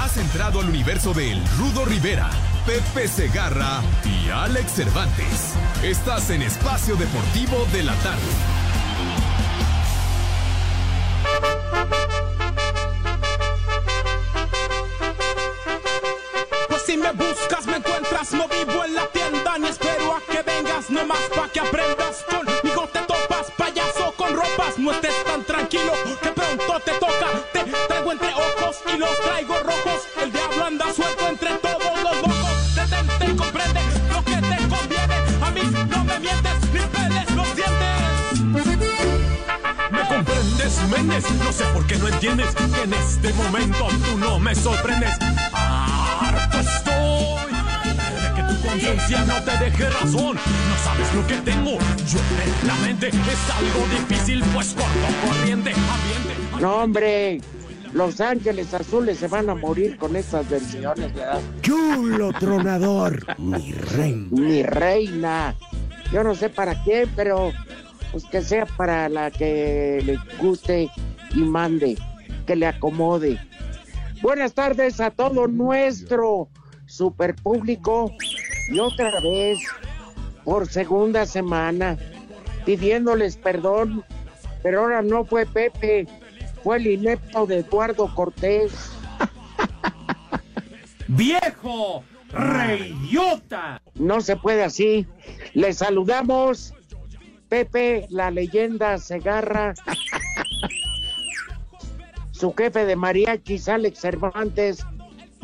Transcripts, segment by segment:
Has entrado al universo de El Rudo Rivera, Pepe Segarra y Alex Cervantes. Estás en Espacio Deportivo de la Tarde. Pues si me buscas, me encuentras, no vivo en la tienda, ni espero a que vengas, nomás pa' que aprendas. Conmigo te topas, payaso con ropas, no estés tan tranquilo, que pronto te toca. Te traigo entre ojos y los traigo rojos, No sé por qué no entiendes que en este momento tú no me sorprendes. Harto estoy de que tu conciencia no te deje razón. No sabes lo que tengo yo en la mente. Es algo difícil, pues corto, corriente, ambiente. No, hombre. Los Ángeles Azules se van a morir con estas versiones, ¿verdad? Chulo tronador, mi reina. Mi reina. Yo no sé para qué, pero pues que sea para la que le guste y mande, que le acomode. Buenas tardes a todo nuestro super público y otra vez por segunda semana pidiéndoles perdón, pero ahora no fue Pepe, fue el inepto de Eduardo Cortés. ¡Viejo! ¡Reyota! No se puede así. Les saludamos, Pepe, la leyenda Segarra, su jefe de mariachis, Alex Cervantes,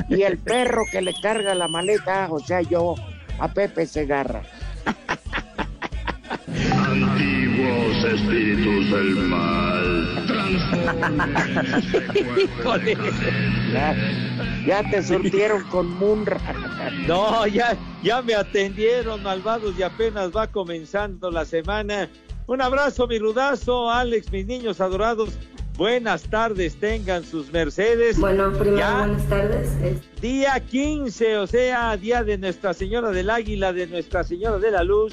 y el perro que le carga la maleta, o sea, yo, a Pepe Segarra. Antiguos espíritus del mal. Híjole. Ya, ya te surtieron con Munra. No, ya, ya me atendieron, malvados, y apenas va comenzando la semana. Un abrazo, mi rudazo, Alex, mis niños adorados. Buenas tardes, tengan sus mercedes. Bueno, primero Ya. buenas tardes. Es- Día 15, o sea, día de Nuestra Señora del Águila, de Nuestra Señora de la Luz.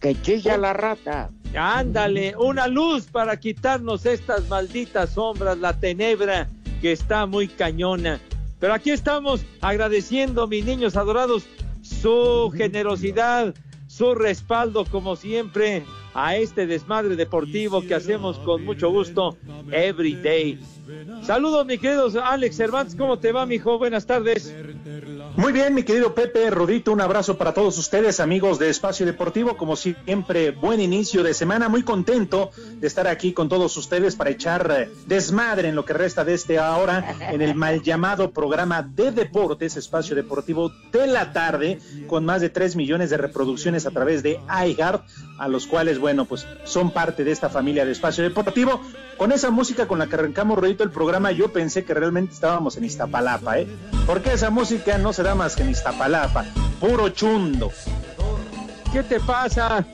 Que chilla la rata. Ándale, una luz para quitarnos estas malditas sombras, la tenebra que está muy cañona. Pero aquí estamos agradeciendo, mis niños adorados, su generosidad, su respaldo, como siempre, a este desmadre deportivo que hacemos con mucho gusto every day. Saludos, mi querido Alex Cervantes, ¿cómo te va, mijo? Buenas tardes. Muy bien, mi querido Pepe, Rodito, un abrazo para todos ustedes, amigos de Espacio Deportivo. Como siempre, buen inicio de semana. Muy contento de estar aquí con todos ustedes para echar eh, desmadre en lo que resta de este ahora en el mal llamado programa de deportes, Espacio Deportivo de la tarde, con más de 3 millones de reproducciones a través de iHeart, a los cuales, bueno, pues son parte de esta familia de Espacio Deportivo. Con esa música con la que arrancamos, El programa, yo pensé que realmente estábamos en Iztapalapa, ¿eh? Porque esa música no se da más que en Iztapalapa, puro chundo. ¿Qué te pasa?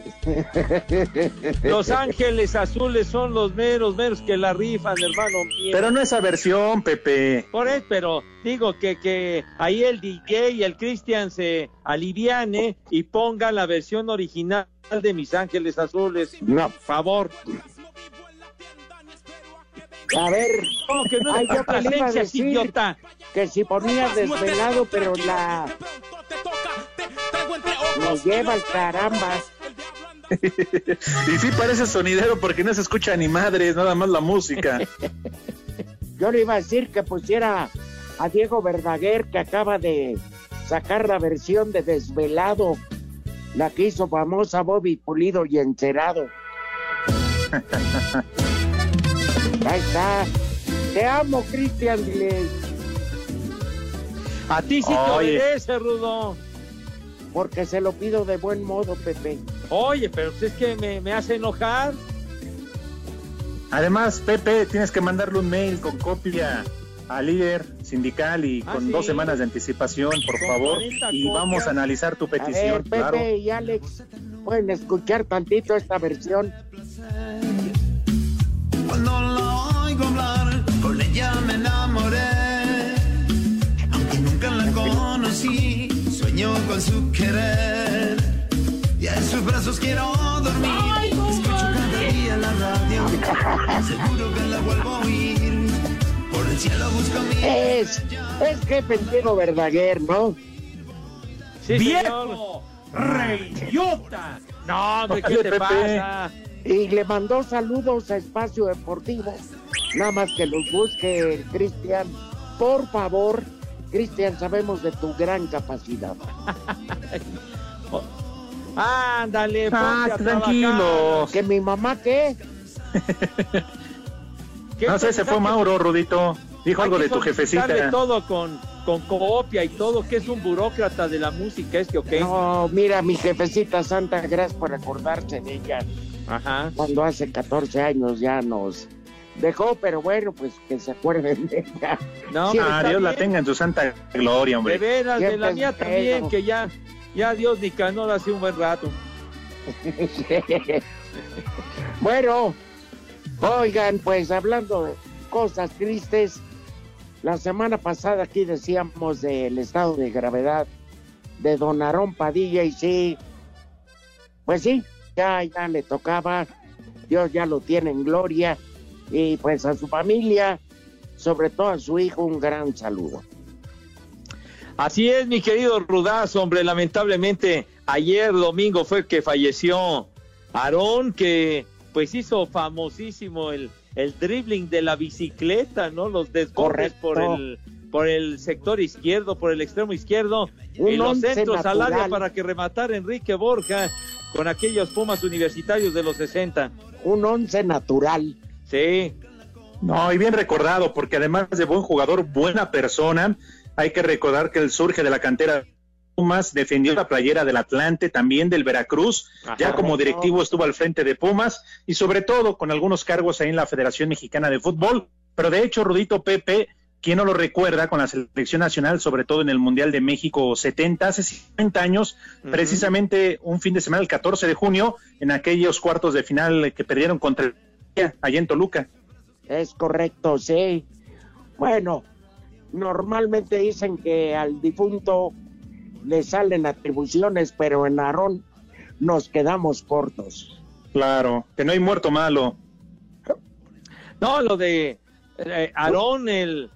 Los ángeles azules son los meros, meros que la rifan, hermano mío. Pero no esa versión, Pepe. Por eso, pero digo que, que ahí el DJ y el Cristian se aliviane y ponga la versión original de Mis Ángeles Azules. No. Por favor. A ver, ¿Cómo que no Ay, yo le iba a decir. idiota? que si ponía desvelado, pero la nos lleva al caramba. y sí parece sonidero porque no se escucha ni madres, nada más la música. Yo le iba a decir que pusiera a Diego Verdaguer, que acaba de sacar la versión de Desvelado, la que hizo famosa Bobby Pulido y Encerado. Ahí está. Te amo, Cristian, dile. A ti sí te Oye. obedece, Rudo. porque se lo pido de buen modo, Pepe. Oye, pero pues es que me, me hace enojar. Además, Pepe, tienes que mandarle un mail con copia al líder sindical y Ah, con sí. dos semanas de anticipación, por Con favor, 40 y vamos a analizar tu A ver, petición, Pepe claro. y Alex, pueden escuchar tantito esta versión. Cuando hablar, con ella me enamoré. Aunque nunca la conocí, sueño con su querer. Y en sus brazos quiero dormir. Escucho cada día la radio. Seguro que la vuelvo a oír. Por el cielo busco mi. Es, es jefe Diego Verdaguer, ¿no? Sí, ¡Viejo! ¡Reyota! No, hombre, ¿qué te pasa? Y le mandó saludos a Espacio Deportivo. Nada más que los busque, Cristian. Por favor, Cristian, sabemos de tu gran capacidad. Ándale, ponte Ah, a tranquilos. ¿Que mi mamá qué? trabajar. ¿Qué No sé, se fue Mauro, Rudito. Dijo algo de tu jefecita. todo con, con copia y todo, que es un burócrata de la música, este o qué. No, mira, mi jefecita santa, gracias por acordarse de ella. Ajá. Cuando hace 14 años ya nos dejó, pero bueno, pues que se acuerden de ella. No, Sí, pues, Ah, Dios la tenga en su santa gloria, De hombre. veras, de la Siempre mía también, bueno. que ya, ya Dios Nicanor hace un buen rato. bueno, oigan, pues hablando de cosas tristes, la semana pasada aquí decíamos del estado de gravedad de Don Aarón Padilla y sí, pues sí, ya, ya le tocaba, Dios ya lo tiene en gloria y pues a su familia, sobre todo a su hijo, un gran saludo. Así es, mi querido Rudazo, hombre, lamentablemente ayer domingo fue que falleció Aarón, que pues hizo famosísimo el, el dribbling de la bicicleta, ¿no? Los desbordes por el, por el sector izquierdo, por el extremo izquierdo, Un y los centros al área para que rematara Enrique Borja con aquellos Pumas universitarios de los 60. Un once natural. Sí, No, y bien recordado, porque además de buen jugador, buena persona, hay que recordar que él surge de la cantera de Pumas, defendió la playera del Atlante, también del Veracruz, ya como directivo estuvo al frente de Pumas y sobre todo con algunos cargos ahí en la Federación Mexicana de Fútbol. Pero de hecho, Rudito Pepe, ¿quién no lo recuerda con la selección nacional, sobre todo en el Mundial de México 70, hace 50 años, precisamente un fin de semana, el 14 de junio, en aquellos cuartos de final que perdieron contra el allá en Toluca. Es correcto, sí. Bueno, normalmente dicen que al difunto le salen atribuciones, pero en Aarón nos quedamos cortos. Claro, que no hay muerto malo. No, lo de eh, Aarón, el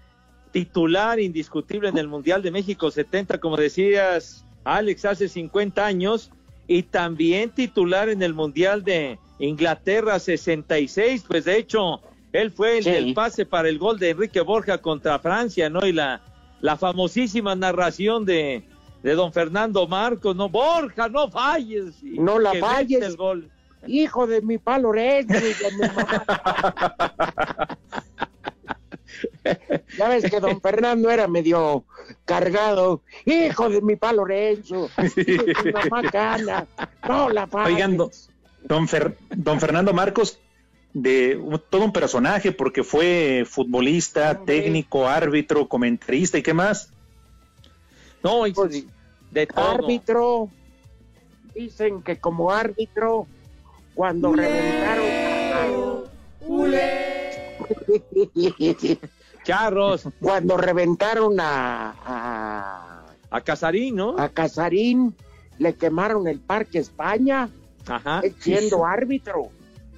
titular indiscutible en el Mundial de México 70, como decías, Alex, hace 50 años, y también titular en el Mundial de Inglaterra 66, pues de hecho, él fue el Sí. del pase para el gol de Enrique Borja contra Francia, ¿no? Y la, la famosísima narración de, de don Fernando Marcos, ¿no? Borja, no falles. y No la falles. El gol. Hijo de mi palo Lorenzo y de mi mamá. Ya ves que don Fernando era medio cargado. Hijo de mi palo Lorenzo. Hijo de mi mamá Cana. No la falles. Oigan, don, Fer- don Fernando Marcos, de un- todo un personaje, porque fue futbolista, técnico, árbitro, comentarista y qué más. No, y- Pues, de todo. árbitro. Dicen que como árbitro, cuando reventaron. Charros, cuando reventaron a, a, a Casarín, ¿no? a Casarín, le quemaron el Parque España, Ajá. siendo árbitro,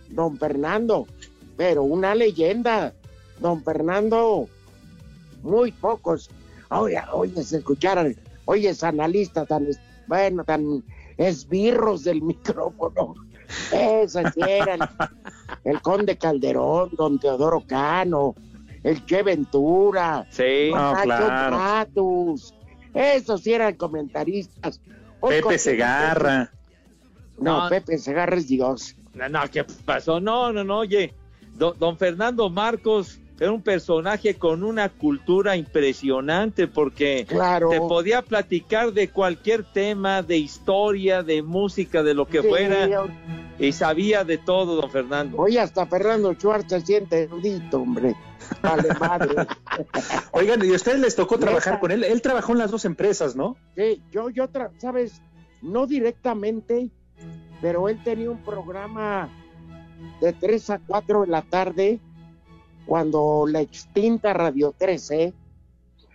don Fernando, pero una leyenda, don Fernando, muy pocos, oye, oye, se escucharan, oye, es analista tan, es- bueno, tan esbirros del micrófono, esos sí eran, el conde Calderón, don Teodoro Cano, el Che Ventura, Sí. No, claro. Esos sí eran comentaristas. Hoy Pepe Segarra. No, No. Pepe Segarra es Dios. No, no, ¿qué pasó? No, no, no, oye, do- don Fernando Marcos era un personaje con una cultura impresionante porque Claro. te podía platicar de cualquier tema, de historia, de música, de lo que Sí, fuera. y sabía de todo, don Fernando. Hoy hasta Fernando Schwartz se siente erudito, hombre. Vale, madre. Oigan, ¿y a ustedes les tocó trabajar con él? Él trabajó en las dos empresas, ¿no? Sí, yo, yo, tra- sabes, no directamente, pero él tenía un programa de 3 a 4 de la tarde, cuando la extinta Radio 13,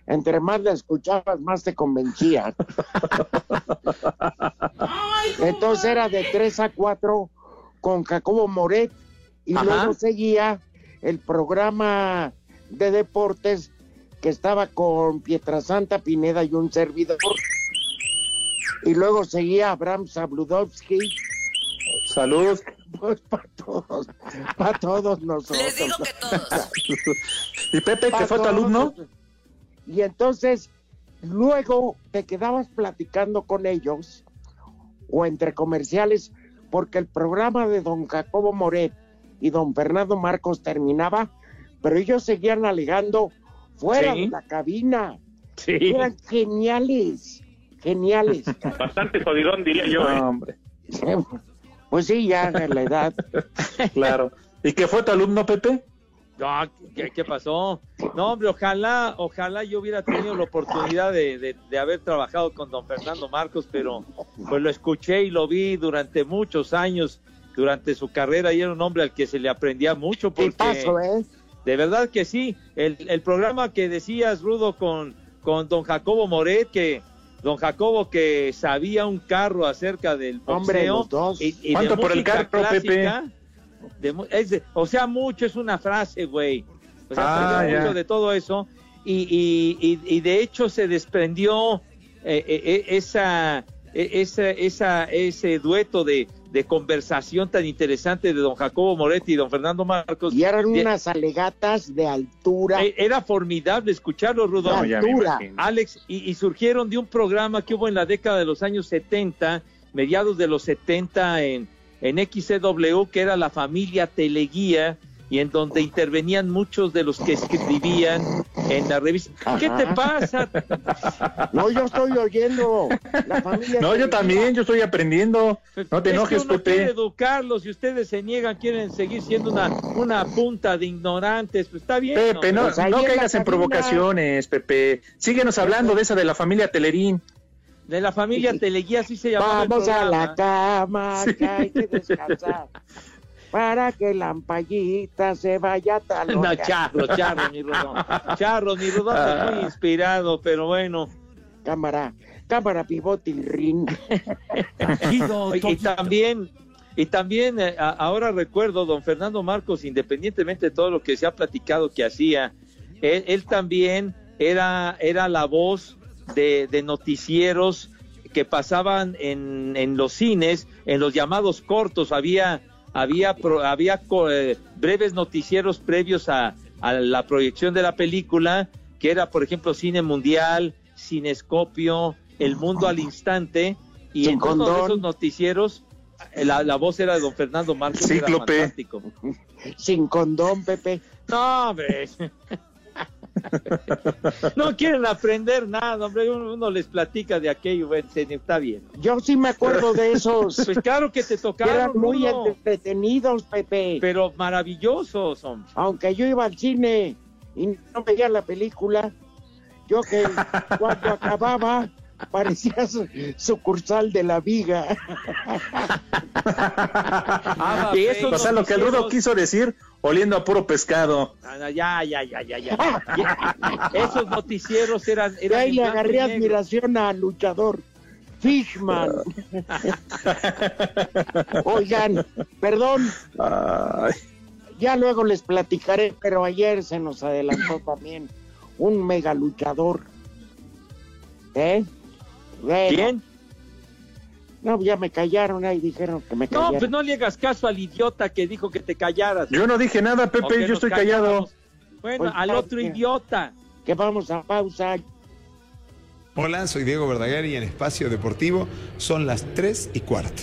entre más la escuchabas, más te convencía. Entonces era de 3 a 4 con Jacobo Moret y Ajá. luego seguía el programa de deportes que estaba con Pietrasanta Pineda y un servidor. Y luego seguía Abraham Zabludovsky, Salud. pues para todos, para todos nosotros. Les digo que todos. ¿Y Pepe, que fue tu alumno? Y entonces, luego te quedabas platicando con ellos, o entre comerciales, porque el programa de don Jacobo Moret y don Fernando Marcos terminaba, pero ellos seguían alegando fuera Sí. de la cabina. Sí. Eran geniales, geniales. Bastante jodidón, diría yo. ¿eh? No, hombre, Pues sí, ya de la edad. claro. ¿Y qué fue tu alumno, Pepe? No, ¿qué, qué pasó? No, hombre, ojalá, ojalá yo hubiera tenido la oportunidad de, de- de haber trabajado con don Fernando Marcos, pero pues lo escuché y lo vi durante muchos años, durante su carrera, y era un hombre al que se le aprendía mucho, ¿Qué porque paso, eh? de verdad que sí. El, el programa que decías, Rudo, con, con don Jacobo Moret, que don Jacobo que sabía un carro acerca del Hombre, boxeo. los dos. y- y de ¿Cuánto por el carro, Pepe? clásica, de mu- es de- o sea, mucho es una frase, güey. O sea, Ah, mucho de todo eso. Y, y- y- y de hecho se desprendió eh, eh, eh, esa, eh, esa, esa, ese dueto de, de conversación tan interesante de don Jacobo Moretti y don Fernando Marcos. Y eran De- unas alegatas de altura. eh, Era formidable escucharlo, Rudo. de No, ya me altura. Alex, y, y surgieron de un programa que hubo en la década de los años 70, mediados de los 70 en, en XCW, que era la familia Teleguía, y en donde intervenían muchos de los que escribían en la revista. ¿Qué te pasa? No, yo estoy oyendo. La familia No, yo también, yo estoy aprendiendo. No te Es enojes, que uno quiere Pepe. educarlos y ustedes se niegan, quieren seguir siendo una, una punta de ignorantes. Pues está bien. Pepe, no, Pues no caigas en cabina. provocaciones, Pepe. Síguenos hablando de esa de la familia Telerín. De la familia Teleguía, así se llamaba el Vamos a la cama, que hay que descansar. Para que la ampallita se vaya tal No, charro, charro, mi Rudo. Charro, mi Rudo, es muy inspirado, pero bueno. Cámara, cámara, pivote y ring. Y también, y también eh, a- ahora recuerdo, don Fernando Marcos, independientemente de todo lo que se ha platicado que hacía, él, él también era, era la voz de, de noticieros que pasaban en, en los cines, en los llamados cortos, había, había, pro- había eh, breves noticieros previos a, a la proyección de la película, que era, por ejemplo, Cine Mundial, Cinescopio, El Mundo al Instante, y en condón. esos noticieros, eh, la, la voz era de don Fernando Marcos. era Cíclope. Sin condón, Pepe. No, hombre. no quieren aprender nada, hombre. Uno, uno les platica de aquello, bueno, está bien. Yo sí me acuerdo de esos. Pues claro que te tocaron, eran muy entretenidos, Pepe. pero maravillosos, hombre. Aunque yo iba al cine y no veía la película, yo que cuando acababa parecía su- sucursal de la viga. Ah, Y o sea, lo que el Rudo quiso decir, oliendo a puro pescado. Ah, Ya, ya, ya, ya, ya. Ya, Esos noticieros eran. Eran ahí le agarré negro. admiración al luchador Fishman. Oigan, perdón, Ay, ya luego les platicaré, pero ayer se nos adelantó también un mega luchador. ¿Eh? Bueno, ¿Quién? No, ya me callaron ahí, dijeron que me No, callaron. pues no le hagas caso al idiota que dijo que te callaras. yo no dije nada, Pepe, yo estoy callado. Bueno, Pues, al otro idiota. Que vamos a pausa. Hola, soy Diego Verdaguer y en Espacio Deportivo son las 3 y cuarto.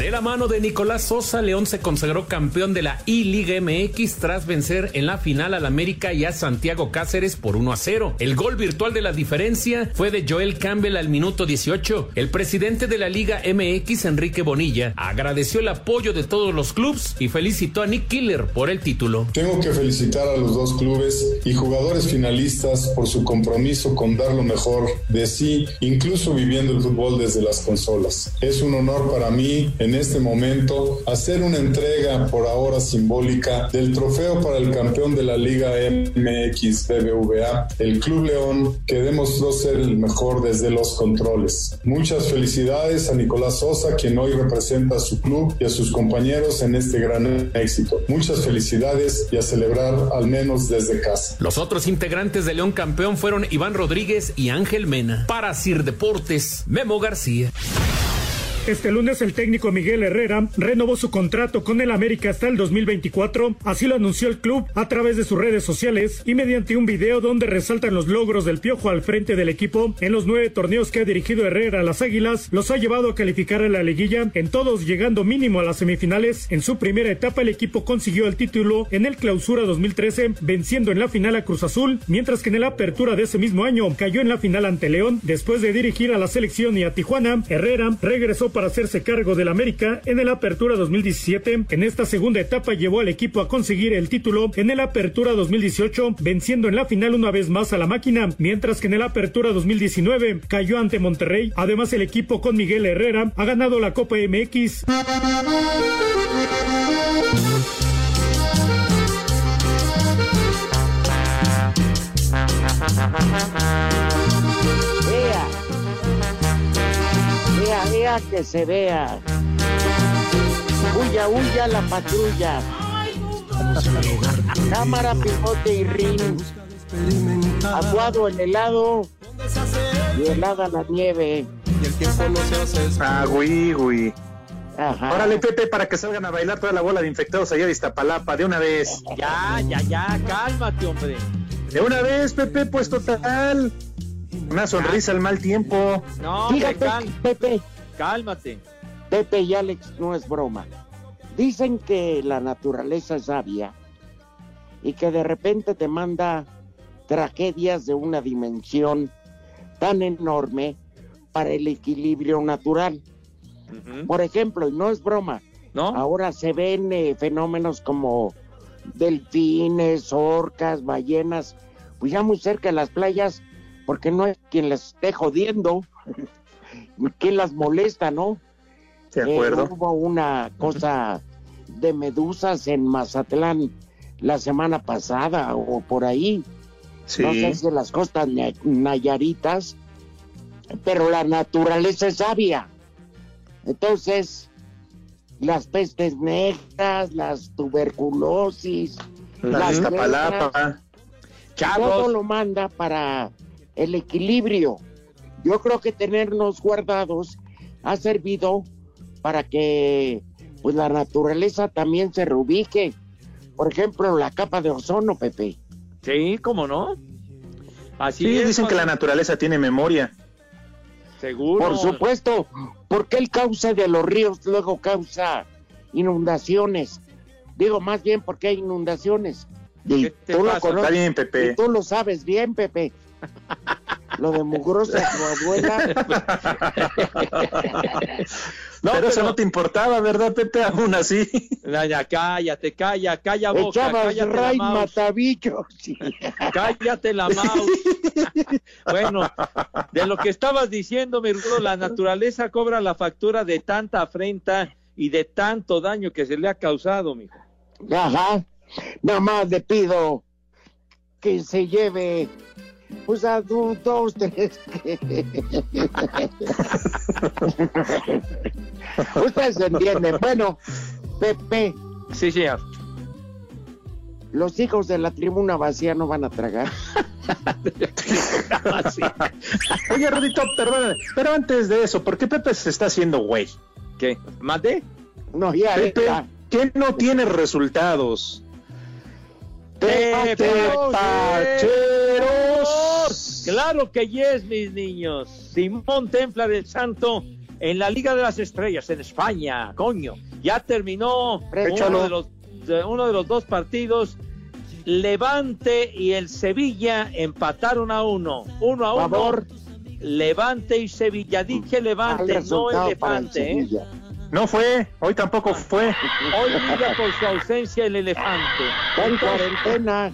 De la mano de Nicolás Sosa, León se consagró campeón de la I-Liga MX tras vencer en la final al América y a Santiago Cáceres por 1 a 0. El gol virtual de la diferencia fue de Joel Campbell al minuto 18. El presidente de la Liga MX, Enrique Bonilla, agradeció el apoyo de todos los clubes y felicitó a Nick Killer por el título. Tengo que felicitar a los dos clubes y jugadores finalistas por su compromiso con dar lo mejor de sí, incluso viviendo el fútbol desde las consolas. Es un honor para mí este momento hacer una entrega por ahora simbólica del trofeo para el campeón de la Liga MX BBVA, el Club León, que demostró ser el mejor desde los controles. Muchas felicidades a Nicolás Sosa, quien hoy representa a su club y a sus compañeros en este gran éxito. Muchas felicidades y a celebrar al menos desde casa. Los otros integrantes de León campeón fueron Iván Rodríguez y Ángel Mena. Para Sir Deportes, Memo García. Este lunes el técnico Miguel Herrera renovó su contrato con el América hasta el 2024, así lo anunció el club a través de sus redes sociales y mediante un video donde resaltan los logros del Piojo al frente del equipo en los nueve torneos que ha dirigido Herrera a las Águilas, los ha llevado a calificar a la liguilla, en todos llegando mínimo a las semifinales. En su primera etapa el equipo consiguió el título en el Clausura 2013, venciendo en la final a Cruz Azul, mientras que en la apertura de ese mismo año cayó en la final ante León. Después de dirigir a la selección y a Tijuana, Herrera regresó para hacerse cargo del América en el Apertura 2017. En esta segunda etapa llevó al equipo a conseguir el título en el Apertura 2018, venciendo en la final una vez más a la máquina, mientras que en el Apertura 2019 cayó ante Monterrey. Además, el equipo con Miguel Herrera ha ganado la Copa MX. Que se vea. Huya, huya la patrulla. Cámara, pivote y rin. Aguado el helado y helada la nieve. Y el tiempo no se hace Ah, güey, güey. Ajá. Órale, Pepe, para que salgan a bailar toda la bola de infectados allá de Iztapalapa, de una vez. Ya, ya, ya, cálmate, hombre. De una vez, Pepe, pues total. Una sonrisa al mal tiempo. No, Fíjate, Pepe, cálmate. Pepe y Alex, no es broma. Dicen que la naturaleza es sabia y que de repente te manda tragedias de una dimensión tan enorme para el equilibrio natural. Por ejemplo, y no es broma, ¿No? ahora se ven eh, fenómenos como delfines, orcas, ballenas, pues ya muy cerca de las playas, porque no hay quien las esté jodiendo, quien las molesta, ¿no? De Eh, acuerdo. hubo una cosa de medusas en Mazatlán la semana pasada o por ahí. Sí. No sé si las costas na- nayaritas, pero la naturaleza es sabia. Entonces, las pestes negras, las tuberculosis, La las todo lo manda para el equilibrio. Yo creo que tenernos guardados ha servido para que pues la naturaleza también se reubique. Por ejemplo, la capa de ozono, Pepe. Sí, ¿cómo no? Así Sí, es, dicen que la naturaleza tiene memoria. Seguro. Por supuesto, porque el cauce de los ríos luego causa inundaciones. Digo, más bien porque hay inundaciones. Y ¿Qué te tú lo conoces. Está bien, Pepe. Y tú lo sabes bien, Pepe. Lo de mugrosa tu abuela. No, pero, eso no te importaba, ¿verdad, Pepe? Aún así. Ya, ya, cállate, calla, calla boca, Echabas cállate la Ray mouse, Matabichos. cállate la mouse. bueno, de lo que estabas diciendo, mi Rudo, la naturaleza cobra la factura de tanta afrenta y de tanto daño que se le ha causado, mijo. Ajá. Nada más le pido que se lleve, pues a du- dos, tres. Ustedes entienden. Bueno, Pepe, Sí, señor. los hijos de la tribuna vacía no van a tragar. Oye, Rodito, perdóname, pero antes de eso, ¿por qué Pepe se está haciendo güey? ¿Qué? ¿Mande? No, ya, Pepe, ya. ¿qué no tiene resultados? Tepacheros. Tepacheros. Claro que yes, mis niños. Simón Templar el Santo en la Liga de las Estrellas en España, coño. Ya terminó uno de, los, uno de los dos partidos. Levante y el Sevilla empataron a uno. Uno a uno. Favor. Levante y Sevilla. Dije Levante, no para el Elefante. ¿eh? No fue, hoy tampoco fue. Hoy brilla por su ausencia el elefante. Está en cuarentena.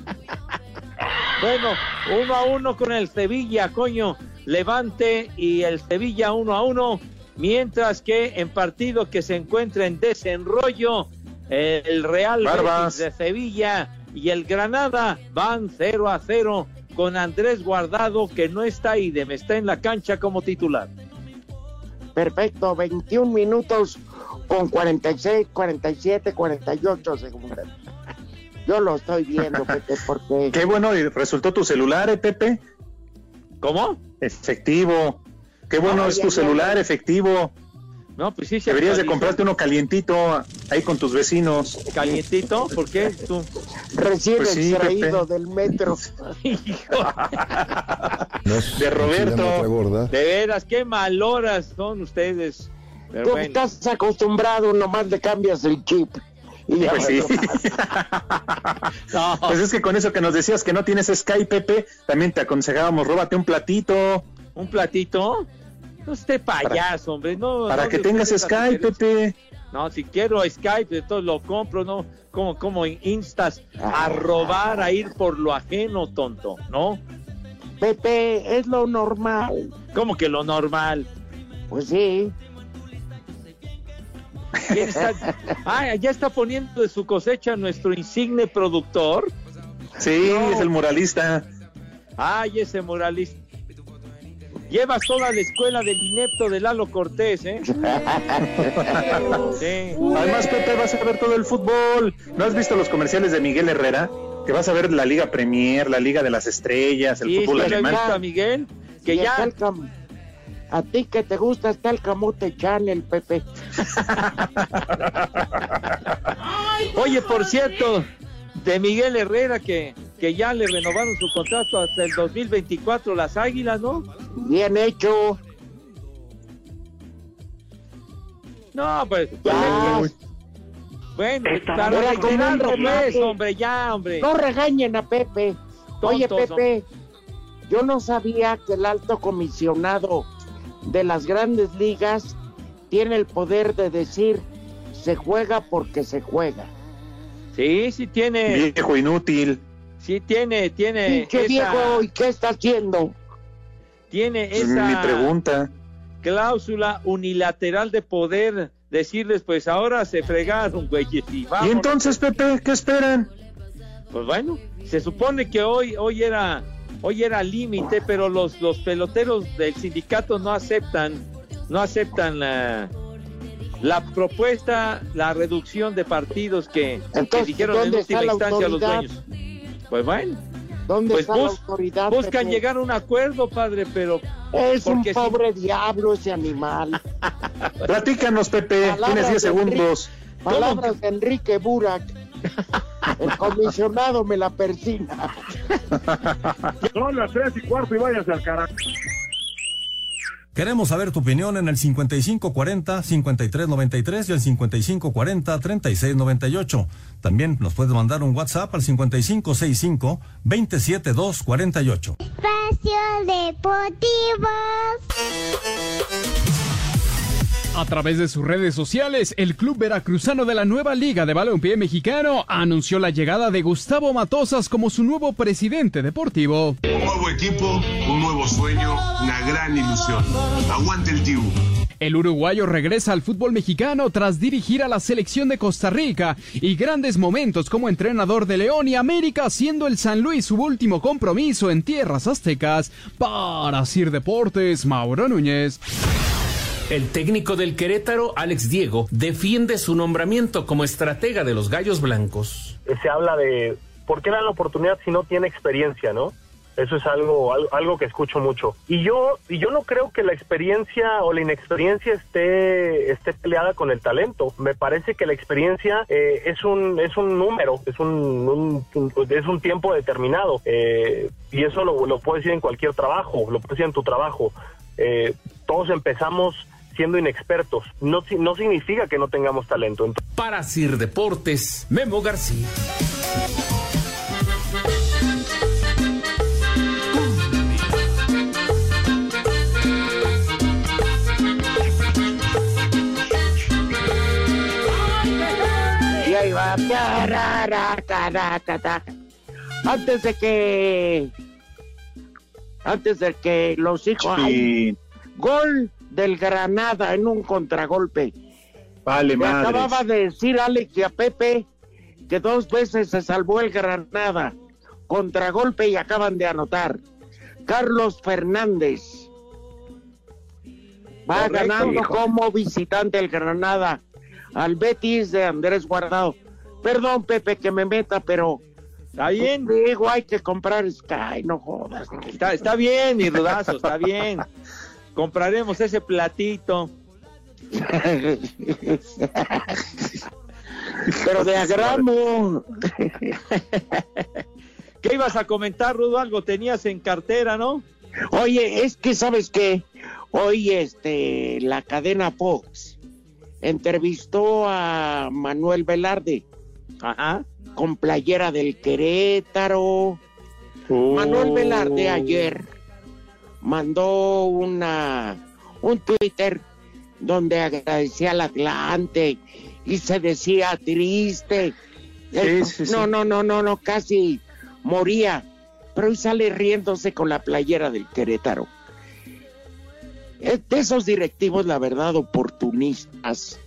Bueno, uno a uno con el Sevilla, coño. Levante y el Sevilla uno a uno. Mientras que en partido que se encuentra en desenrollo, el Real Barbas. Betis de Sevilla y el Granada van 0 a 0 con Andrés Guardado, que no está ahí, de está en la cancha como titular. Perfecto, 21 minutos con 46, 47, 48 segundos. Yo lo estoy viendo, Pepe, porque Qué bueno, y resultó tu celular, eh, Pepe. ¿Cómo? Efectivo. Qué bueno Ah, es tu ya, celular, efectivo. No, pues sí, se Deberías de comprarte uno calientito ahí con tus vecinos. Calientito, ¿por qué? Tú. recién Pues sí, extraído Pepe. del metro. De Roberto. De veras, qué maloras son ustedes. Pero Tú bueno. estás acostumbrado, nomás le cambias el chip. Y ya Pues sí. No, Pues es que con eso que nos decías que no tienes Skype, Pepe, también te aconsejábamos, róbate un platito un platito. No esté payaso, hombre. No, para no que tengas Skype. Pepe. No, si quiero Skype, entonces lo compro, ¿no? Como, como instas a robar, a ir por lo ajeno, tonto, ¿no? Pepe, es lo normal. Como que lo normal. Pues sí. ¿Quién está? Ah, ya está poniendo de su cosecha nuestro insigne productor. Sí, No. es el muralista. Ay, ese moralista. Llevas toda la escuela del inepto de Lalo Cortés, ¿eh? Sí. Además, Pepe, vas a ver todo el fútbol. ¿No has visto los comerciales de Miguel Herrera? Que vas a ver la Liga Premier, la Liga de las Estrellas, el Sí, fútbol alemán. visto a Miguel, que ya A ti que te gusta está el camote channel, Pepe. Oye, por cierto, de Miguel Herrera, que, que ya le renovaron su contrato hasta el 2024 las Águilas, ¿no? Bien hecho. No, pues... Ya. Bueno, Era para como un reiterarlo, pues, hombre, ya, hombre. No regañen a Pepe. Oye, Pepe, yo no sabía que el alto comisionado de las grandes ligas tiene el poder de decir se juega porque se juega. Sí, sí tiene, Viejo inútil. sí tiene, tiene esa, viejo, ¿y qué está haciendo? tiene Es esa mi pregunta. cláusula unilateral de poder decirles, pues ahora se fregaron, güeyes, y ¿Y entonces, Pepe, qué esperan? Pues bueno, se supone que hoy, hoy era, hoy era límite, pero los, los peloteros del sindicato no aceptan, no aceptan la, la propuesta, la reducción de partidos que, que Entonces, dijeron en ¿dónde está última instancia los dueños. Pues bueno, ¿Dónde Pues está bus- la autoridad? buscan Pepe? llegar a un acuerdo, padre, pero Es un pobre diablo ese animal. Platícanos, Pepe. Palabras Tienes 10 de segundos. Palabras de Enrique Burak. El comisionado me la persina. Son las tres y cuarto y váyase al carajo. Queremos saber tu opinión en el 5540-5393 y el 5540-3698. También nos puedes mandar un WhatsApp al 5565-27248. Espacio Deportivo. A través de sus redes sociales, el club veracruzano de la nueva Liga de Balompié Mexicano anunció la llegada de Gustavo Matosas como su nuevo presidente deportivo. Un nuevo equipo, un nuevo sueño, una gran ilusión. Aguante el Tibu. El uruguayo regresa al fútbol mexicano tras dirigir a la selección de Costa Rica y grandes momentos como entrenador de León y América, siendo el San Luis su último compromiso en tierras aztecas. Para Sir Deportes, Mauro Núñez. El técnico del Querétaro, Alex Diego, defiende su nombramiento como estratega de los Gallos Blancos. se habla de por qué dan la oportunidad si no tiene experiencia, ¿no? Eso es algo, algo, que escucho mucho. Y yo, y yo no creo que la experiencia o la inexperiencia esté, esté peleada con el talento. Me parece que la experiencia eh, es un, es un número, es un- es un tiempo determinado. Eh, y eso lo, lo puedes decir en cualquier trabajo, lo puedes decir en tu trabajo. Eh, todos empezamos siendo inexpertos. No, si- no significa que no tengamos talento. Entonces, Para Sir Deportes, Memo García. Antes de que. Antes de que los hijos. ay, gol del Granada en un contragolpe. Vale, Me madres. acababa de decir Alex y a Pepe que dos veces se salvó el Granada. Contragolpe y acaban de anotar. Carlos Fernández. Va Correcto, ganando hijo. como visitante el Granada al Betis de Andrés Guardado. Perdón, Pepe, que me meta, pero. Está bien. Digo, hay que comprar Sky, no jodas. Está, está bien, mi rudazo, está bien. Compraremos ese platito. Pero de agramo. ¿Qué ibas a comentar, Rudo? Algo tenías en cartera, ¿no? Oye, es que sabes que hoy este la cadena Fox entrevistó a Manuel Velarde. Con playera del Querétaro. Manuel Velarde ayer mandó una un Twitter donde agradecía al Atlante y se decía triste. Sí, sí, sí. No, no, no, no, no, casi moría. Pero hoy sale riéndose con la playera del Querétaro. De esos directivos, la verdad, oportunistas.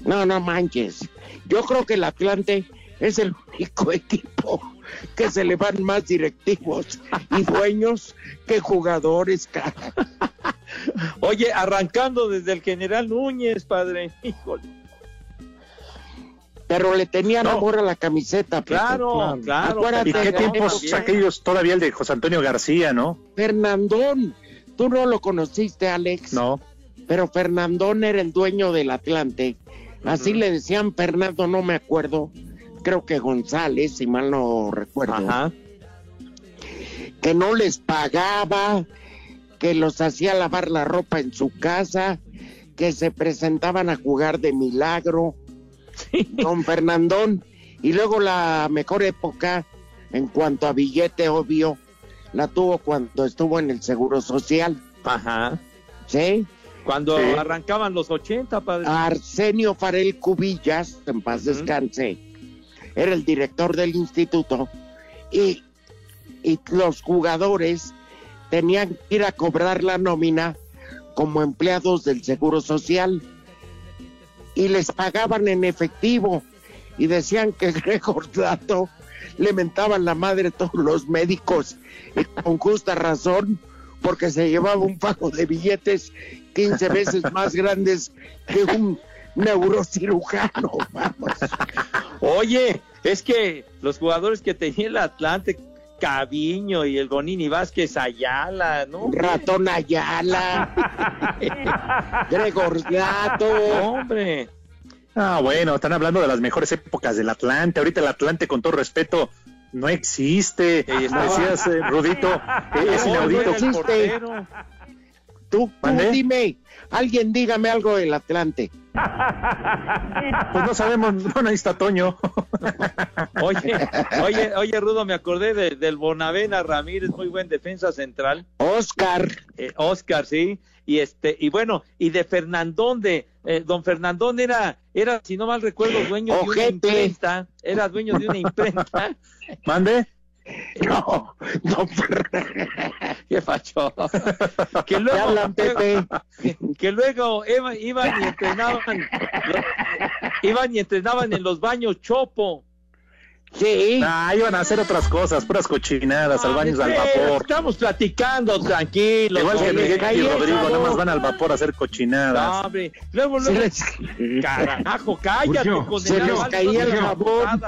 No, no manches. Yo creo que el Atlante es el único equipo que se le van más directivos y dueños que jugadores. cara. Oye, arrancando desde el general Núñez, padre. Híjole. Pero le tenían amor a la camiseta. Pepe. Claro, claro. Acuérdate ¿Y qué tiempos aquellos todavía el de José Antonio García, no? Fernandón. Tú no lo conociste, Alex. No. Pero Fernandón era el dueño del Atlante. Así le decían Fernando, no me acuerdo. Creo que González, si mal no recuerdo. Que no les pagaba, que los hacía lavar la ropa en su casa, que se presentaban a jugar de milagro. Don Fernandón. Y luego la mejor época, en cuanto a billete, obvio, la tuvo cuando estuvo en el Seguro Social. Ajá. ¿Sí? Cuando Sí. arrancaban los 80, padre. Arsenio Farel Cubillas, en paz descanse, era el director del instituto y, y los jugadores tenían que ir a cobrar la nómina como empleados del Seguro Social y les pagaban en efectivo y decían que Gregor Dato le mentaban la madre todos los médicos y con justa razón porque se llevaba un pago de billetes 15 veces más grandes que un neurocirujano. Vamos. Oye, es que los jugadores que tenía el Atlante, Caviño y el Gonini Vázquez Ayala, ¿no? Ratón Ayala, Gregor Gato. Hombre. Ah, bueno, están hablando de las mejores épocas del Atlante. Ahorita el Atlante, con todo respeto, no existe. Decías, eh, Rudito, eh, es No, inaudito. no existe. Tú, tú dime, alguien dígame algo del Atlante. Pues no sabemos, bueno, ahí está Toño. Oye, oye, oye, Rudo, me acordé de- del Bonavena Ramírez, muy buen defensa central. Oscar. Eh, Oscar, sí. Y este, y bueno, y de Fernandón, de eh, don Fernandón era, era, si no mal recuerdo, dueño de una imprenta, era dueño de una imprenta. ¿Mande? No, no, ¿Qué facho? Que ¿Qué luego, hablan, Pepe? que luego iba- iban y entrenaban, iban y entrenaban en los baños Chopo. Sí. Ah, iban a hacer otras cosas, puras cochinadas, al baño al vapor. Estamos platicando, tranquilos. Igual que. Miguel y Rodrigo, nada más van al vapor a hacer cochinadas. No, hombre. Luego, luego. Carajo, cállate, Urgio, Sergio, vale, caía el jabón.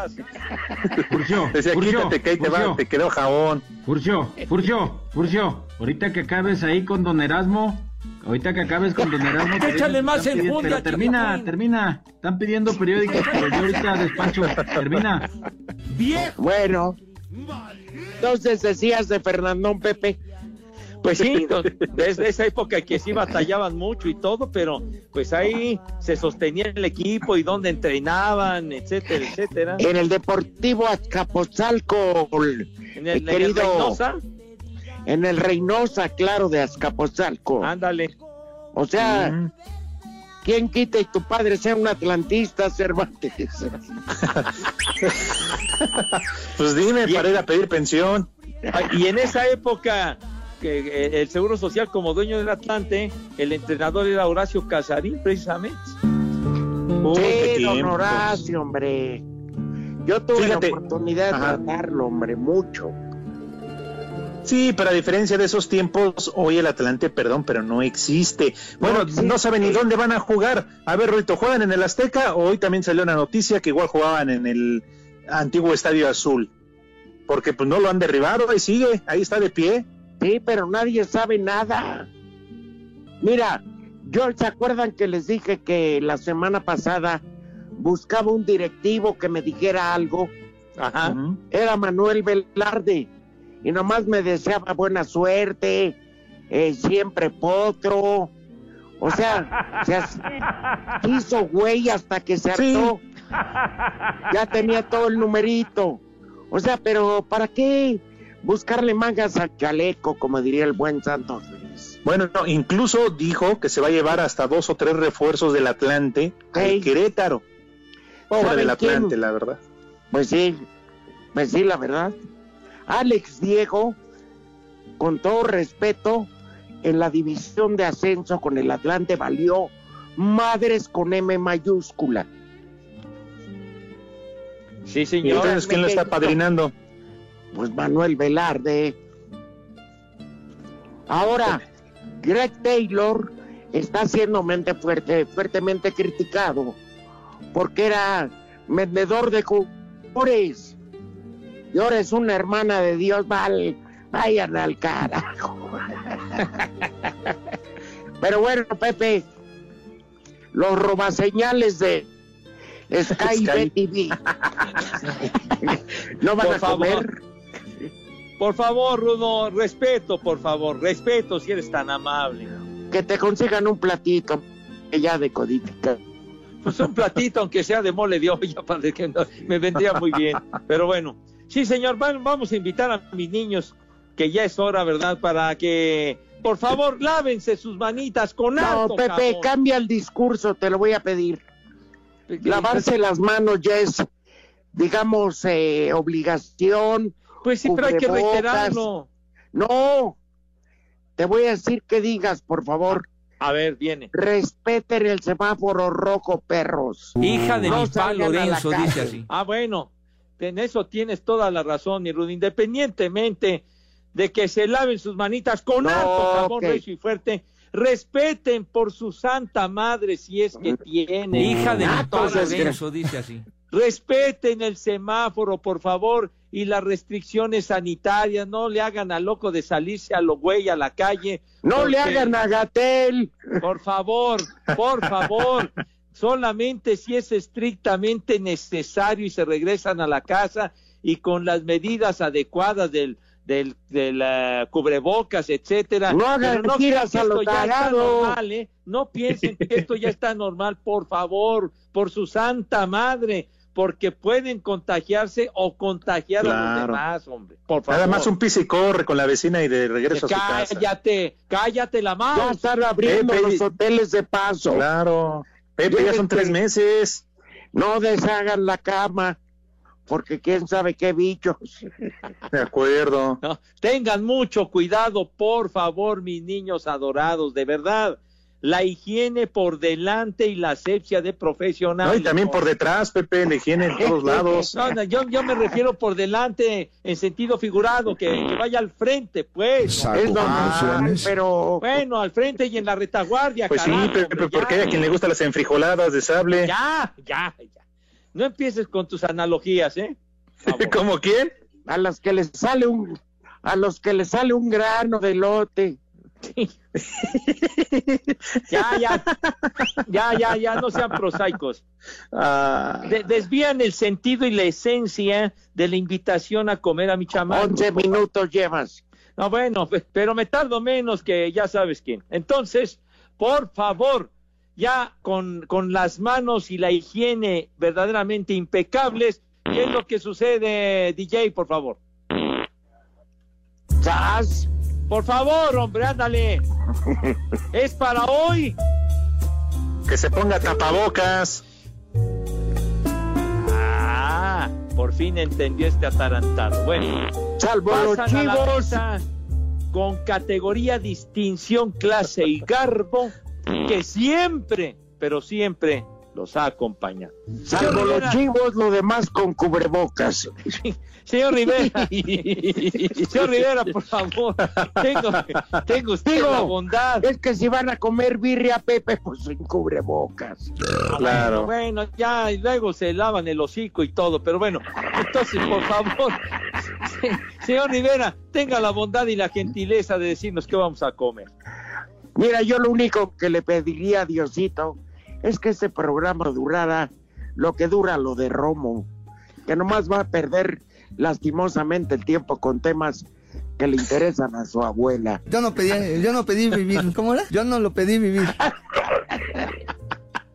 Furcio, Decía, Furcio, quítate que ahí te, va, te quedó jabón. Furcio, Furcio, Furcio, ahorita que acabes ahí con Don Erasmo, ahorita que acabes con Don Erasmo... te Échale más pidiendo- enjundia, Pero termina, termina, están pidiendo periódicos, pero yo ahorita despacho, termina. Viejo. Bueno, entonces decías de Fernandón Pepe. Pues sí, desde esa época que sí batallaban mucho y todo, pero pues ahí se sostenía el equipo y donde entrenaban, etcétera, etcétera. En el Deportivo Azcapotzalco, En el, en el querido, Reynosa, en el Reynosa, claro, de Azcapotzalco. ándale. O sea, ¿quién quita y tu padre sea un atlantista, Cervantes? Pues dime, para ir a pedir pensión. Y en esa época que eh, el Seguro Social como dueño del Atlante, el entrenador era Horacio Casarín, precisamente. Sí, don. Horacio, hombre. Yo tuve Fíjate. la oportunidad de Ajá. tratarlo, hombre, mucho. Sí, pero a diferencia de esos tiempos, hoy el Atlante, perdón, pero no existe. Bueno, No saben ni dónde van a jugar. A ver, Rito, ¿juegan en el Azteca o hoy también salió una noticia que igual jugaban en el antiguo Estadio Azul? Porque pues no lo han derribado, ahí sigue, ahí está de pie. Sí, pero nadie sabe nada. Mira, yo se acuerdan que les dije que la semana pasada buscaba un directivo que me dijera algo. Ajá. Era Manuel Velarde y nomás me deseaba buena suerte, eh, siempre potro. O sea, se as- hizo güey hasta que se Sí. hartó. Ya tenía todo el numerito. O sea, pero ¿para qué buscarle mangas al chaleco, como diría el buen Santos? Luis? Bueno, no, incluso dijo que se va a llevar hasta dos o tres refuerzos del Atlante al Querétaro. Pobre ¿Saben del Atlante, quién? la verdad. Pues sí, pues sí, la verdad. Alex Diego, con todo respeto, en la división de ascenso con el Atlante valió madres con M mayúscula. Sí, ¿Y señor. entonces quién lo está padrinando? Pues Manuel Velarde. Ahora, Greg Taylor está siendo mente fuerte, fuertemente criticado porque era vendedor de jugadores y ahora es una hermana de Dios, val, vayan al carajo. Pero bueno, Pepe, los robaseñales de Sky, Sky. TV no van Por a favor. comer. Por favor, Rudo, respeto, por favor, respeto si eres tan amable. que te consigan un platito ya decodifica. Pues un platito, aunque sea de mole de olla, que no- me vendría muy bien. Pero bueno, sí, señor, van- vamos a invitar a mis niños, que ya es hora, ¿verdad? Para que, por favor, lávense sus manitas con No, alto Pepe, jabón. cambia el discurso, te lo voy a pedir. Lavarse las manos ya es, digamos, eh, obligación. Pues sí, pero hay que reiterarlo. No, te voy a decir que digas, por favor, A ver, viene. respeten el semáforo rojo, perros. Hija de No mi pa Lorenzo, dice así. Ah, bueno, en eso tienes toda la razón, mi Rudo, independientemente de que se laven sus manitas con No, alto jabón recio y fuerte, respeten por su santa madre si es que tienen. Hija de Ah, Lorenzo, dice así. Respeten el semáforo, por favor, y las restricciones sanitarias. No le hagan a loco de salirse a lo güey a la calle. No le hagan a Gatel. Por favor, por favor. Solamente si es estrictamente necesario y se regresan a la casa y con las medidas adecuadas del del, del eh, cubrebocas, etcétera. No hagan Pero giras a lo esto ya está tarado. normal, ¿eh? No piensen que esto ya está normal, por favor, por su santa madre, porque pueden contagiarse o contagiar a los demás, hombre. Por favor. Nada más un pis y corre con la vecina y de regreso a su casa. Cállate, cállate la mano. Ya están abriendo Pepe, los hoteles de paso. Claro. Pepe, ya son tres meses. No deshagan la cama, porque quién sabe qué bichos. De acuerdo. No, tengan mucho cuidado, por favor, mis niños adorados, de verdad. La higiene por delante y la asepsia de No, profesionales. y también por detrás, Pepe, la higiene en todos lados. No, no, yo, yo me refiero por delante en sentido figurado, que, que vaya al frente, pues. Es normal, pero Bueno, al frente y en la retaguardia, Pues sí, Pepe, hombre, porque ya. hay a quien le gustan las enfrijoladas de sable. Ya, ya, ya. No empieces con tus analogías, ¿eh? ¿Cómo quién? a los que les sale un a los que les sale un grano de lote. Ya, ya, ya, ya, ya, no sean prosaicos. Ah, De- desvían el sentido y la esencia de la invitación a comer a mi chamaco. 11 minutos llevas. No, bueno, pe- pero me tardo menos que ya sabes quién. Entonces, por favor, ya con, con las manos y la higiene verdaderamente impecables, ¿qué es lo que sucede, DJ, por favor? ¡Sas! Por favor, hombre, ándale. ¿Es para hoy? Que se ponga tapabocas. Ah, por fin entendió este atarantado. Bueno, Salvo los chivos. con categoría, distinción, clase y garbo que siempre, pero siempre los ha acompañado. Salvo los chivos, lo demás con cubrebocas. Señor Rivera, señor Rivera, por favor, tengo, tengo usted Digo, la bondad. Es que si van a comer birria, Pepe, pues sin cubrebocas. Claro. Bueno, ya, y luego se lavan el hocico y todo, pero bueno, entonces, por favor, señor Rivera, tenga la bondad y la gentileza de decirnos qué vamos a comer. Mira, yo lo único que le pediría a Diosito es que este programa durara lo que dura lo de Romo, que nomás va a perder lastimosamente el tiempo con temas que le interesan a su abuela. Yo no pedí, yo no pedí vivir. ¿Cómo era? Yo no lo pedí vivir.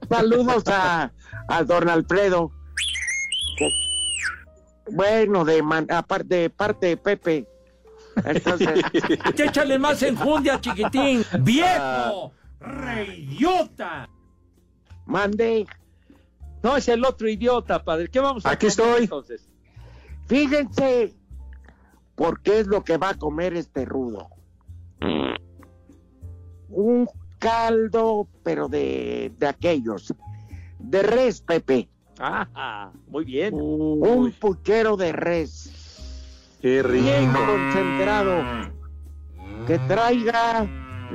Saludos a, a don Alfredo. que- bueno, de man- aparte de parte de Pepe. Entonces, Échale más enjundia, chiquitín. ¡Viejo! ¡Reyota! Mande. No, es el otro idiota, padre. ¿Qué vamos a Aquí comer estoy. entonces? Fíjense por qué es lo que va a comer este rudo. Un caldo, pero de, de aquellos. De res, Pepe. Ah, muy bien. Un puchero de res. Qué Bien rico. concentrado. Que traiga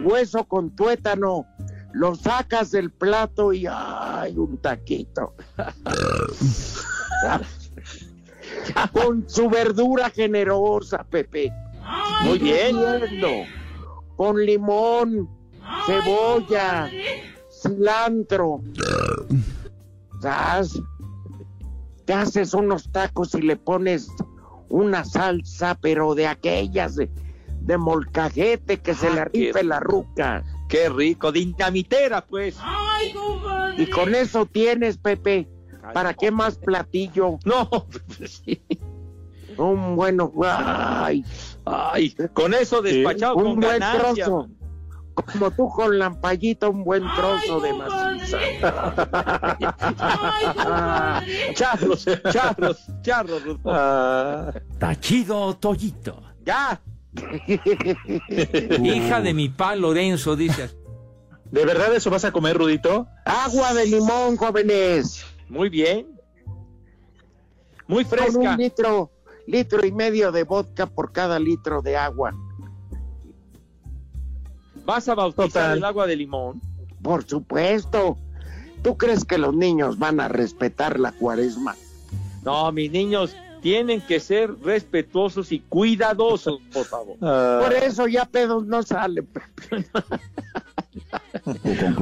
hueso con tuétano. Lo sacas del plato y ¡ay! Un taquito. con su verdura generosa, Pepe. Muy bien. Con limón, cebolla, cilantro. ¿Sabes? Te haces unos tacos y le pones una salsa, pero de aquellas de, de molcajete que se le rife la ruca. Qué rico, dinamitera, pues. Y con eso tienes, Pepe. ¿Para qué más platillo? No, pues sí. Un bueno, ay, Ay, con eso despachado un con buen ganancia. trozo. Como tú con lampallita, un buen trozo de maciza. Charros, charros, charros, Rudolfo. Ah, Tachido Toyito. Ya. Hija de mi pa Lorenzo, dice. ¿De verdad eso vas a comer, Rudito? Agua de limón, jóvenes. Muy bien. Muy Con fresca. un litro, litro y medio de vodka por cada litro de agua. ¿Vas a bautizar Total. el agua de limón? Por supuesto. ¿Tú crees que los niños van a respetar la cuaresma? No, mis niños tienen que ser respetuosos y cuidadosos, por favor. Ah, Por eso ya pedos no salen. Por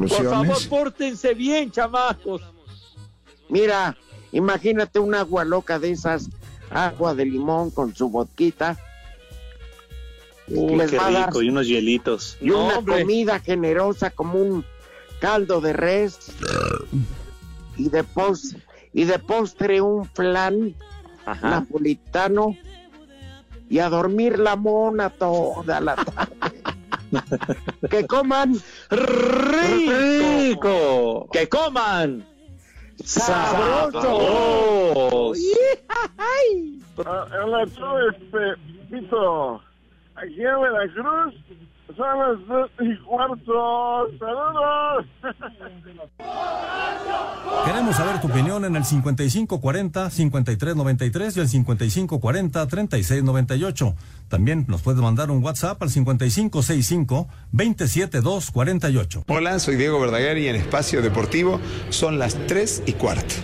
favor, pórtense bien, chamacos. Mira, imagínate un agua loca de esas, agua de limón con su vodquita. uy, les qué rico. Y unos hielitos. Y una hombre. comida generosa como un caldo de res. Y de postre, y de postre un flan Ajá. napolitano. Y a dormir la mona toda la tarde. que coman ¡Rico! ¡Que coman! sabroso. Ah, hola, tú, este, Pito. Aquí en Veracruz son las dos y cuarto. ¡Saludos! Queremos saber tu opinión en el 5540-5393 y el 5540-3698. También nos puedes mandar un WhatsApp al 5565-27248. Hola, soy Diego Verdaguer y en Espacio Deportivo son las 3 y cuarto.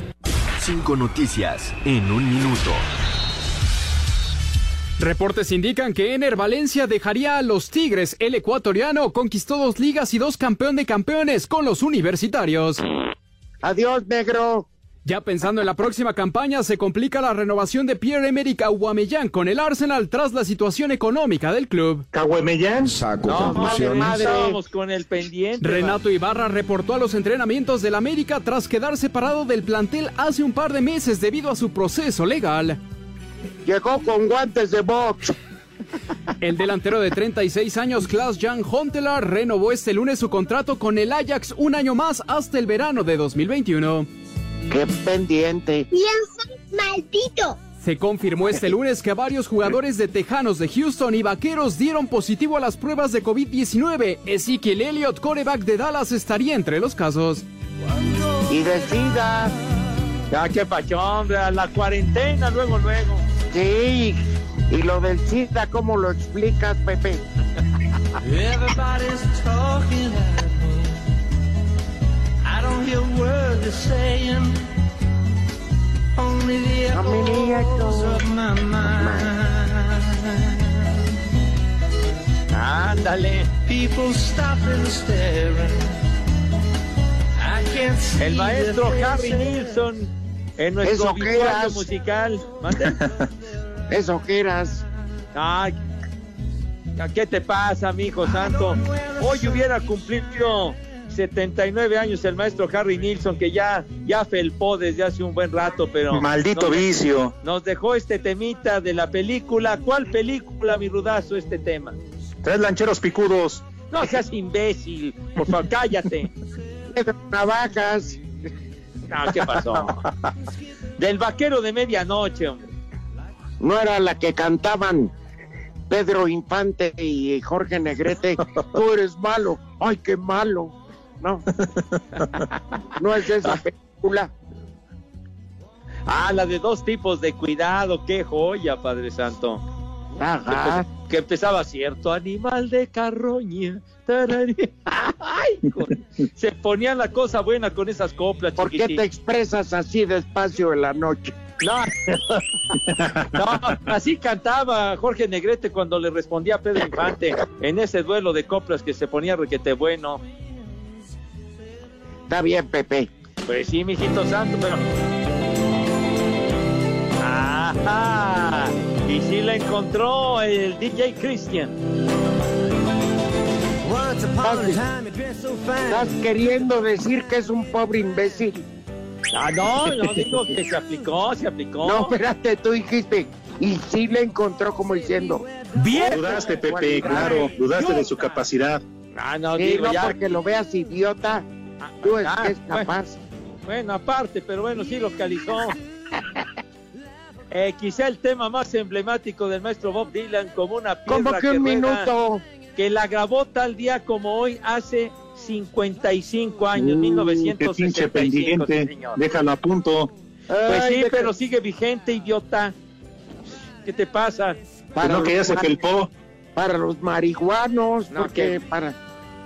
Cinco noticias en un minuto. Reportes indican que Ener Valencia dejaría a los Tigres. El ecuatoriano conquistó dos ligas y dos campeón de campeones con los universitarios. Adiós, negro. Ya pensando en la próxima campaña, se complica la renovación de Pierre-Emerick Aubameyang con el Arsenal tras la situación económica del club. ¿Aubameyang? Saco No, madre, conclusiones. estábamos con el pendiente. Renato Ibarra reportó a los entrenamientos del América tras quedar separado del plantel hace un par de meses debido a su proceso legal. Llegó con guantes de box. El delantero de 36 años, Klaas Jan Huntelaar, renovó este lunes su contrato con el Ajax un año más hasta el verano de 2021. Qué pendiente. ¡Viejo maldito! Se confirmó este lunes que varios jugadores de Tejanos de Houston y Vaqueros dieron positivo a las pruebas de COVID-19. Ezekiel Elliott, coreback de Dallas, estaría entre los casos. Y decida. Ya, hombre, a la cuarentena, luego, luego. Sí. Y lo del SIDA, ¿cómo lo explicas, Pepe? Everybody's talking at me. I don't hear a word they're saying. Only the echoes of my mind. Ándale. People stop and staring. I can't see El maestro Harry. Nilsson en nuestro Eso que obituario eras. musical. Eso que eras. Ay, ¿qué te pasa, mi hijo santo? Hoy hubiera cumplido 79 años el maestro Harry Nilsson, que ya, ya felpó desde hace un buen rato, pero... Maldito nos- vicio. Nos dejó este temita de la película. ¿Cuál película, mi rudazo, este tema? Tres lancheros picudos. No seas imbécil, por favor, cállate. Navajas. No, ¿qué pasó? Del vaquero de medianoche, hombre. No era la que cantaban Pedro Infante y Jorge Negrete. Tú eres malo. Ay, qué malo. No. No es esa película. Ah, la de dos tipos de cuidado, qué joya, Padre Santo. Ajá. Que empezaba cierto animal de carroña. Ay, se ponía la cosa buena con esas coplas, ¿Por qué te expresas así despacio en la noche? No, no, así cantaba Jorge Negrete cuando le respondía a Pedro Infante en ese duelo de coplas que se ponía requete bueno. Está bien, Pepe. Pues sí, mijito santo, pero. ¡Ajá! Y sí la encontró el DJ Christian. Estás queriendo decir que es un pobre imbécil. Ah, no, no digo que se aplicó, se aplicó. No, espérate, tú dijiste. Y sí le encontró como diciendo. Bien. Dudaste, Pepe, claro. Dudaste de su capacidad. Ah, no, Sí, digo no ya. porque lo veas idiota. Tú es ah, que es bueno. capaz. Bueno, aparte, pero bueno, sí localizó. Eh, quizá el tema más emblemático del maestro Bob Dylan como una piedra Como que un rueda, minuto. que la grabó tal día como hoy hace 55 años, Uh, 1965. qué pinche sí, pendiente. señor. Déjalo a punto. Pues Ay, sí, deja- pero sigue vigente, idiota. ¿Qué te pasa? Para no, que ya los se mari- felpó. Para los marihuanos, No, porque que- para,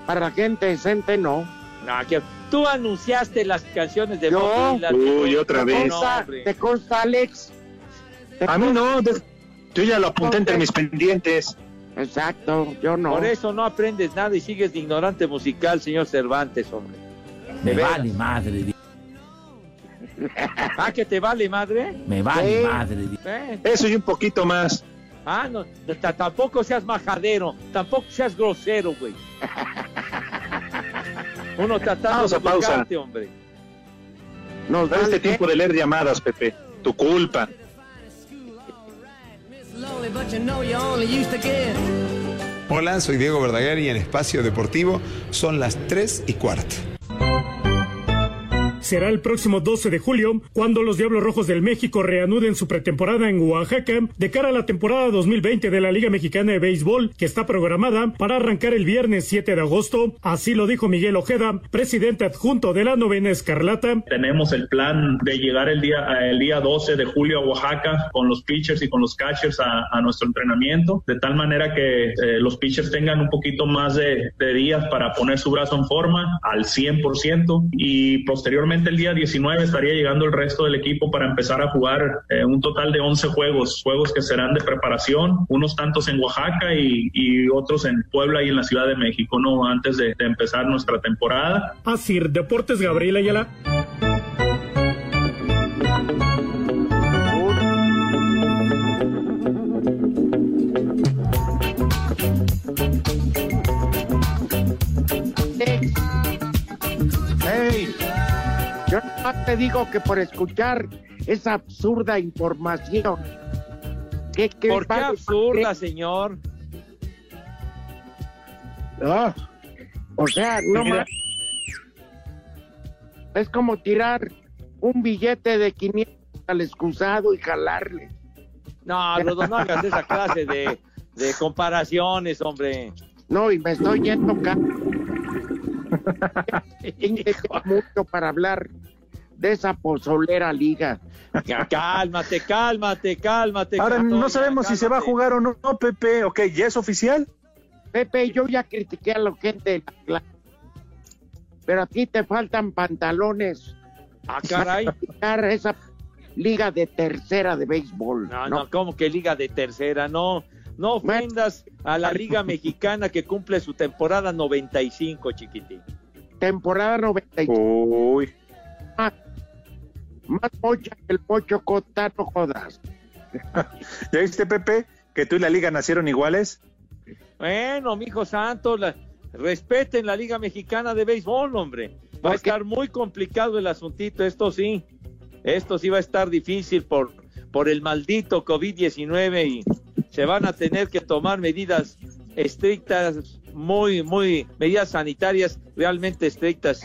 para la gente decente no. No, que tú anunciaste las canciones de Yo. Bob Dylan. Uy, otra ¿Te vez. consta, hombre. ¿Te consta, Alex? ¿Te A mí no. Yo ya lo apunté entre mis pendientes. Exacto, yo no. Por eso no aprendes nada y sigues de ignorante musical, señor Cervantes, hombre. Me vale madre, di- Ah, que te vale madre. me vale madre. di- Eh, Eso y un poquito más. Ah, no, tampoco seas majadero, tampoco seas grosero, güey. Uno tratando Vamos de pausa. hombre. Nos vale este tiempo de leer llamadas, Pepe. Tu culpa. Hola, soy Diego Verdaguer y en Espacio Deportivo son las 3 y cuarto. Será el próximo 12 de julio cuando los Diablos Rojos del México reanuden su pretemporada en Oaxaca de cara a la temporada 2020 de la Liga Mexicana de Béisbol que está programada para arrancar el viernes 7 de agosto. Así lo dijo Miguel Ojeda, presidente adjunto de la novena Escarlata. Tenemos el plan de llegar el día, el día 12 de julio a Oaxaca con los pitchers y con los catchers a, a nuestro entrenamiento, de tal manera que eh, los pitchers tengan un poquito más de, de días para poner su brazo en forma al 100% y el día 19 estaría llegando el resto del equipo para empezar a jugar eh, un total de 11 juegos, juegos que serán de preparación, unos tantos en Oaxaca y, y otros en Puebla y en la Ciudad de México, ¿no? Antes de, de empezar nuestra temporada. Así, Deportes Gabriel Ayala. Te digo que por escuchar esa absurda información. ¿Qué, qué ¿Por qué absurda, señor? O sea, no más. Es como tirar un billete de 500 al excusado y jalarle. No, Rodo, no hagas esa clase de, de comparaciones, hombre. No, y me estoy yendo acá. mucho para hablar de esa pozolera liga. Cálmate, cálmate, cálmate. Ahora no sabemos si se va a jugar o no, Pepe. Ok, ¿ya es oficial? Pepe, yo ya critiqué a la gente de la. Pero aquí te faltan pantalones. Ah, caray. Para criticar esa liga de tercera de béisbol. No, no, como que liga de tercera, no. No ofendas a la Liga Mexicana que cumple su temporada 95, chiquitín. Temporada 95. Uy. Más, más mocha que el pocho cota, no jodas. ¿Ya viste, Pepe, que tú y la liga nacieron iguales? Bueno, mijo santo, la- respeten la Liga Mexicana de Béisbol, hombre. Va a estar muy complicado el asuntito, esto sí. Esto sí va a estar difícil por, por el maldito COVID-19 y se van a tener que tomar medidas estrictas, muy, muy, medidas sanitarias realmente estrictas.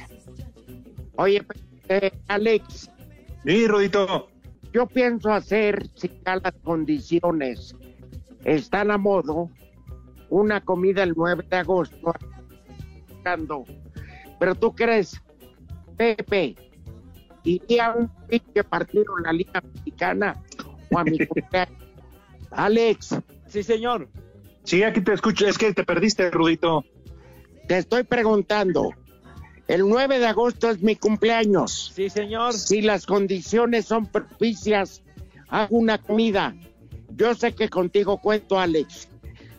Oye, eh, Alex. Sí, Rodito. Yo pienso hacer, si ya las condiciones están a modo, una comida el 9 de agosto. Pero tú crees, Pepe, iría a un pinche partido en la Liga Mexicana o a mi cumpleaños? Alex. Sí, señor. Sí, aquí te escucho. Es que te perdiste, Rudito. Te estoy preguntando. El 9 de agosto es mi cumpleaños. Sí, señor. Si las condiciones son propicias, hago una comida. Yo sé que contigo cuento, Alex.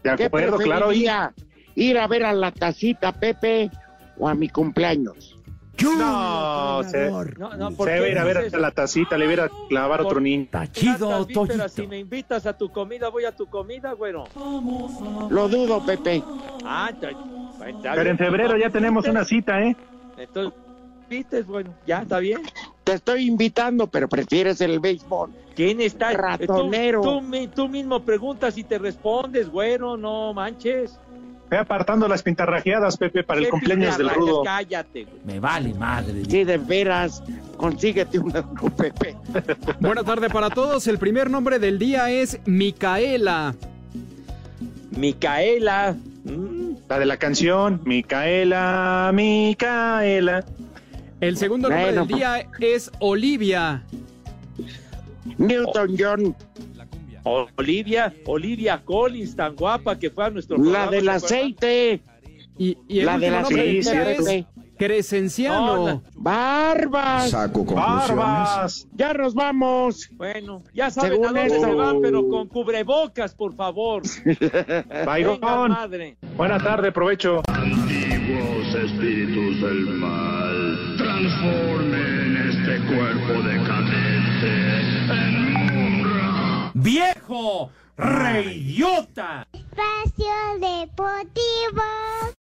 De ¿Qué acuerdo, claro. y- preferiría, ¿Ir a ver a la tacita, Pepe, o a mi cumpleaños? No, se, No, no, se ¿por va qué a ir a ver la tacita, le iba a clavar otro niño. Chido, Si me invitas a tu comida, voy a tu comida, güero. Lo dudo, Pepe. Ah, está- está Pero en febrero ya tenemos una cita, ¿eh? Entonces, ¿vistes? Bueno, ya está bien. Te estoy invitando, pero prefieres el béisbol. ¿Quién está? Ratonero. Tú, tú tú mismo preguntas y te respondes, güero, no manches. Ve apartando las pintarrajeadas, Pepe, para el ¿Qué cumpleaños del rudo. Cállate, güey. Me vale madre. Sí, de veras. Consíguete una con Pepe. Buena tarde para todos. El primer nombre del día es Micaela. Micaela. La de la canción, Micaela, Micaela. El segundo nombre Bueno. del día es Olivia. Newton John. Olivia, Olivia Collins, tan guapa que fue a nuestro La programa, del ¿te acuerdas? aceite. Y, y el La del del aceite. Crescenciano. No, la- Barbas. Saco conclusiones. Barbas. Ya nos vamos. Bueno, ya saben Según a dónde se van, pero con cubrebocas, por favor. Venga, madre. Buena tarde, provecho. Antiguos espíritus del mal, transformen este cuerpo decadente ¡Viejo! ¡Reyota! Espacio Deportivo.